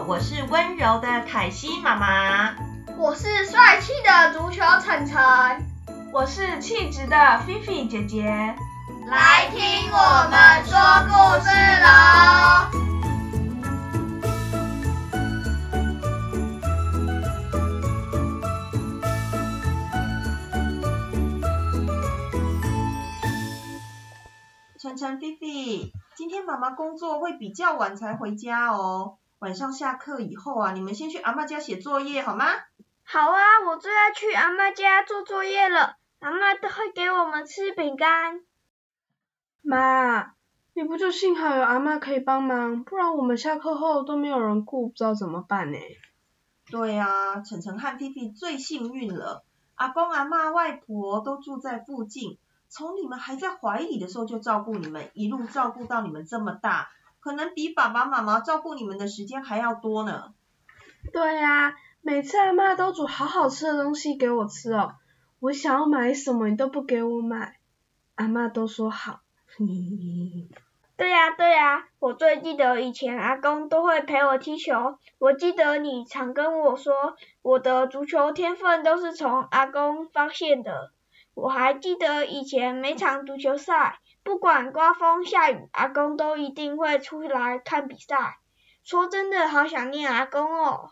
好，我是温柔的凯西妈妈，我是帅气的足球晨晨，我是气质的菲菲姐姐。来听我们说故事喽！晨晨、菲菲，今天妈妈工作会比较晚才回家哦。晚上下课以后啊，你们先去阿妈家写作业好吗？好啊，我最爱去阿妈家做作业了，阿妈都会给我们吃饼干。妈，你不就幸好有阿妈可以帮忙，不然我们下课后都没有人顾，不知道怎么办呢？对啊，晨晨和菲菲最幸运了，阿公、阿妈、外婆都住在附近，从你们还在怀里的时候就照顾你们，一路照顾到你们这么大。可能比爸爸妈妈照顾你们的时间还要多呢。对呀，每次阿妈都煮好好吃的东西给我吃哦，我想要买什么你都不给我买，阿妈都说好。对呀对呀，我最记得以前阿公都会陪我踢球，我记得你常跟我说，我的足球天分都是从阿公发现的。我还记得以前每场足球赛。不管刮风下雨，阿公都一定会出来看比赛。说真的，好想念阿公哦。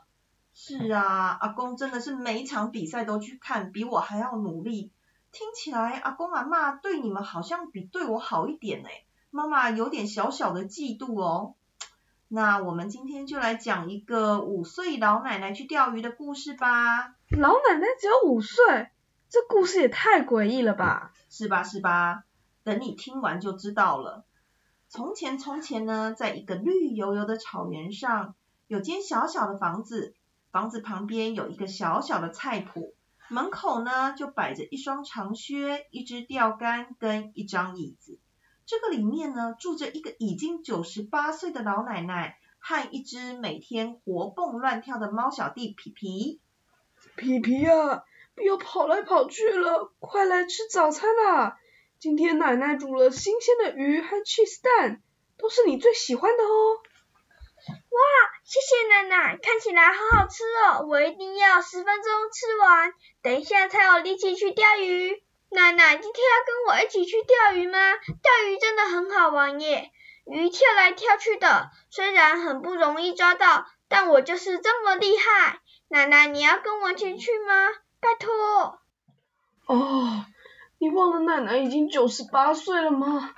是啊，阿公真的是每一场比赛都去看，比我还要努力。听起来阿公阿妈对你们好像比对我好一点哎，妈妈有点小小的嫉妒哦。那我们今天就来讲一个五岁老奶奶去钓鱼的故事吧。老奶奶只有五岁，这故事也太诡异了吧？是吧是吧？等你听完就知道了。从前，从前呢，在一个绿油油的草原上，有间小小的房子。房子旁边有一个小小的菜圃，门口呢就摆着一双长靴、一支钓竿跟一张椅子。这个里面呢住着一个已经九十八岁的老奶奶和一只每天活蹦乱跳的猫小弟皮皮。皮皮呀，不要跑来跑去了，快来吃早餐啦！今天奶奶煮了新鲜的鱼和 cheese 蛋，都是你最喜欢的哦。哇，谢谢奶奶，看起来好好吃哦，我一定要十分钟吃完，等一下才有力气去钓鱼。奶奶，今天要跟我一起去钓鱼吗？钓鱼真的很好玩耶，鱼跳来跳去的，虽然很不容易抓到，但我就是这么厉害。奶奶，你要跟我一起去吗？拜托。哦。你忘了奶奶已经九十八岁了吗？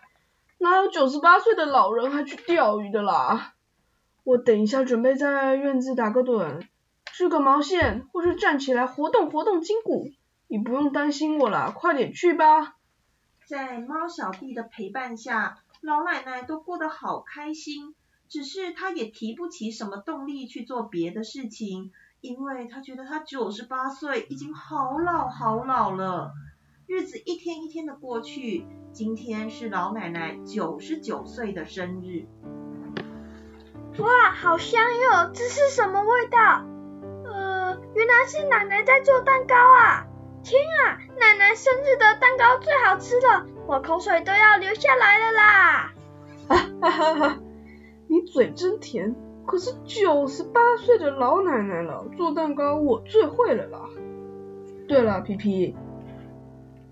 哪有九十八岁的老人还去钓鱼的啦？我等一下准备在院子打个盹，织个毛线，或是站起来活动活动筋骨。你不用担心我啦，快点去吧。在猫小弟的陪伴下，老奶奶都过得好开心。只是她也提不起什么动力去做别的事情，因为她觉得她九十八岁已经好老好老了。日子一天一天的过去，今天是老奶奶九十九岁的生日。哇，好香哟！这是什么味道？呃，原来是奶奶在做蛋糕啊！天啊，奶奶生日的蛋糕最好吃了，我口水都要流下来了啦！哈哈哈！你嘴真甜，可是九十八岁的老奶奶了，做蛋糕我最会了啦。对了，皮皮。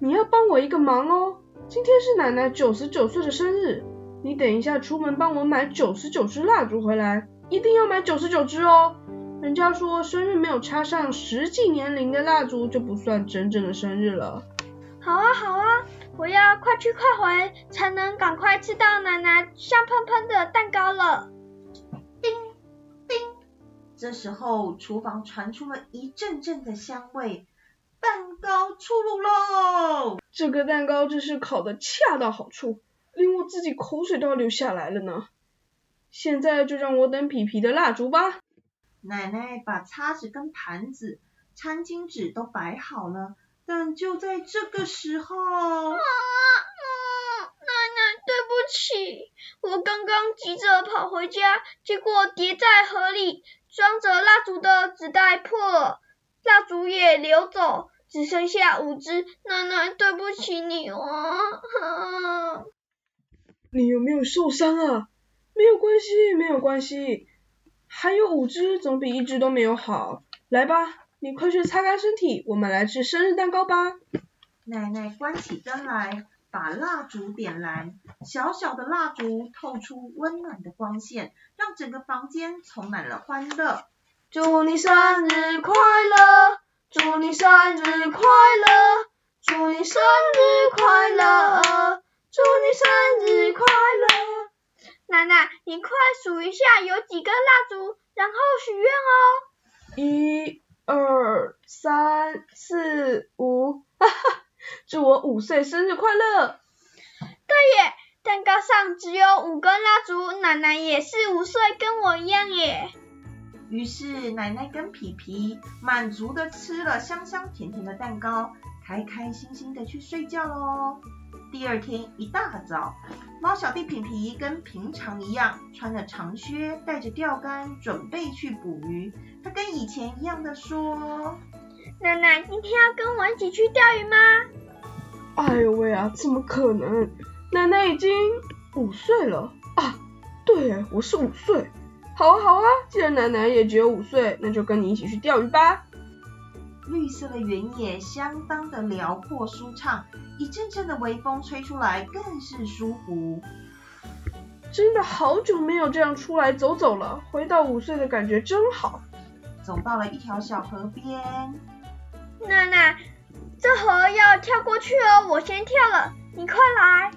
你要帮我一个忙哦，今天是奶奶九十九岁的生日，你等一下出门帮我买九十九支蜡烛回来，一定要买九十九支哦。人家说生日没有插上实际年龄的蜡烛就不算真正的生日了。好啊好啊，我要快去快回，才能赶快吃到奶奶香喷喷的蛋糕了。叮叮，这时候厨房传出了一阵阵的香味。蛋糕出炉喽！这个蛋糕真是烤的恰到好处，连我自己口水都要流下来了呢。现在就让我等皮皮的蜡烛吧。奶奶把叉子跟盘子、餐巾纸都摆好了，但就在这个时候，啊，奶奶，对不起，我刚刚急着跑回家，结果叠在盒里装着蜡烛的纸袋破了。蜡烛也流走，只剩下五只。奶奶，对不起你哦。你有没有受伤啊？没有关系，没有关系。还有五只总比一只都没有好。来吧，你快去擦干身体，我们来吃生日蛋糕吧。奶奶关起灯来，把蜡烛点燃，小小的蜡烛透出温暖的光线，让整个房间充满了欢乐。祝你生日快乐，祝你生日快乐，祝你生日快乐，祝你生日快乐。奶奶，你快数一下有几根蜡烛，然后许愿哦。一、二、三、四、五，哈哈！祝我五岁生日快乐！对耶，蛋糕上只有五根蜡烛，奶奶也是五岁，跟我一样耶。于是奶奶跟皮皮满足的吃了香香甜甜的蛋糕，开开心心的去睡觉喽。第二天一大早，猫小弟皮皮跟平常一样，穿着长靴，带着钓竿，准备去捕鱼。他跟以前一样的说：“奶奶，今天要跟我一起去钓鱼吗？”哎呦喂啊，怎么可能？奶奶已经五岁了啊！对，我是五岁。好啊好啊，既然奶奶也只有五岁，那就跟你一起去钓鱼吧。绿色的原野相当的辽阔舒畅，一阵阵的微风吹出来，更是舒服。真的好久没有这样出来走走了，回到五岁的感觉真好。走到了一条小河边，奶奶，这河要跳过去哦，我先跳了，你快来。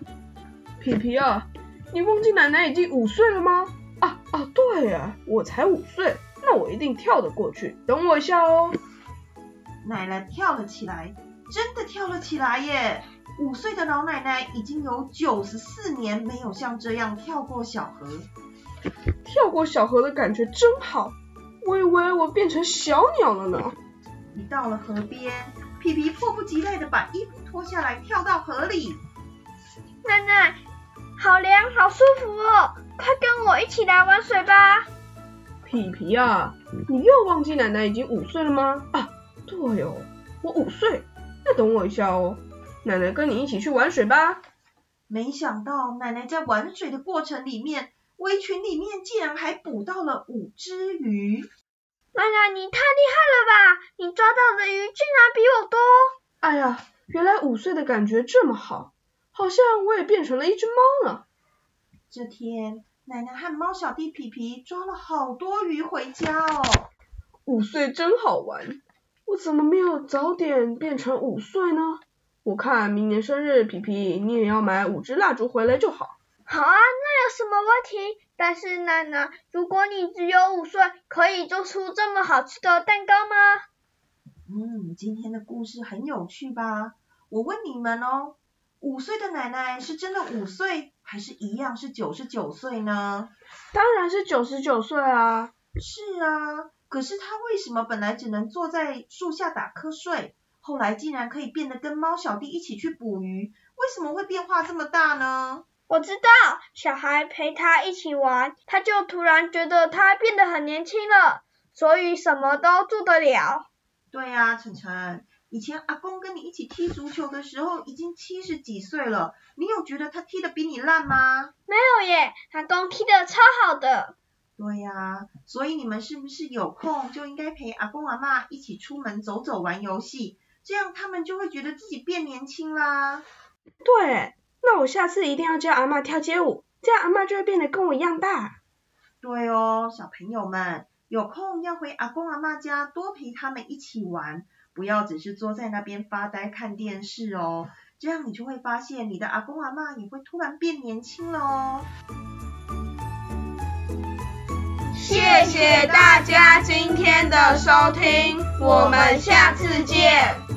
皮皮啊，你忘记奶奶已经五岁了吗？啊啊，对呀，我才五岁，那我一定跳得过去，等我一下哦。奶奶跳了起来，真的跳了起来耶！五岁的老奶奶已经有九十四年没有像这样跳过小河，跳过小河的感觉真好，我以为我变成小鸟了呢。一到了河边，皮皮迫不及待的把衣服脱下来跳到河里。奶奶，好凉，好舒服哦，快跟我一起来玩水吧。皮皮啊，你又忘记奶奶已经五岁了吗？啊！对哦，我五岁，那等我一下哦，奶奶跟你一起去玩水吧。没想到奶奶在玩水的过程里面，围裙里面竟然还捕到了五只鱼。奶奶，你太厉害了吧！你抓到的鱼竟然比我多。哎呀，原来五岁的感觉这么好，好像我也变成了一只猫了。这天，奶奶和猫小弟皮皮抓了好多鱼回家哦。五岁真好玩。我怎么没有早点变成五岁呢？我看明年生日，皮皮你也要买五支蜡烛回来就好。好啊，那有什么问题？但是奶奶，如果你只有五岁，可以做出这么好吃的蛋糕吗？嗯，今天的故事很有趣吧？我问你们哦，五岁的奶奶是真的五岁，还是一样是九十九岁呢？当然是九十九岁啊。是啊。可是她为什么本来只能坐在树下打瞌睡，后来竟然可以变得跟猫小弟一起去捕鱼？为什么会变化这么大呢？我知道，小孩陪他一起玩，他就突然觉得他变得很年轻了，所以什么都做得了。对呀，晨晨，以前阿公跟你一起踢足球的时候已经七十几岁了，你有觉得他踢得比你烂吗？没有耶，阿公踢得超好的。对呀，所以你们是不是有空就应该陪阿公阿妈一起出门走走玩游戏，这样他们就会觉得自己变年轻啦。对，那我下次一定要教阿妈跳街舞，这样阿妈就会变得跟我一样大。对哦，小朋友们有空要回阿公阿妈家多陪他们一起玩，不要只是坐在那边发呆看电视哦，这样你就会发现你的阿公阿妈也会突然变年轻了哦。谢谢大家今天的收听，我们下次见。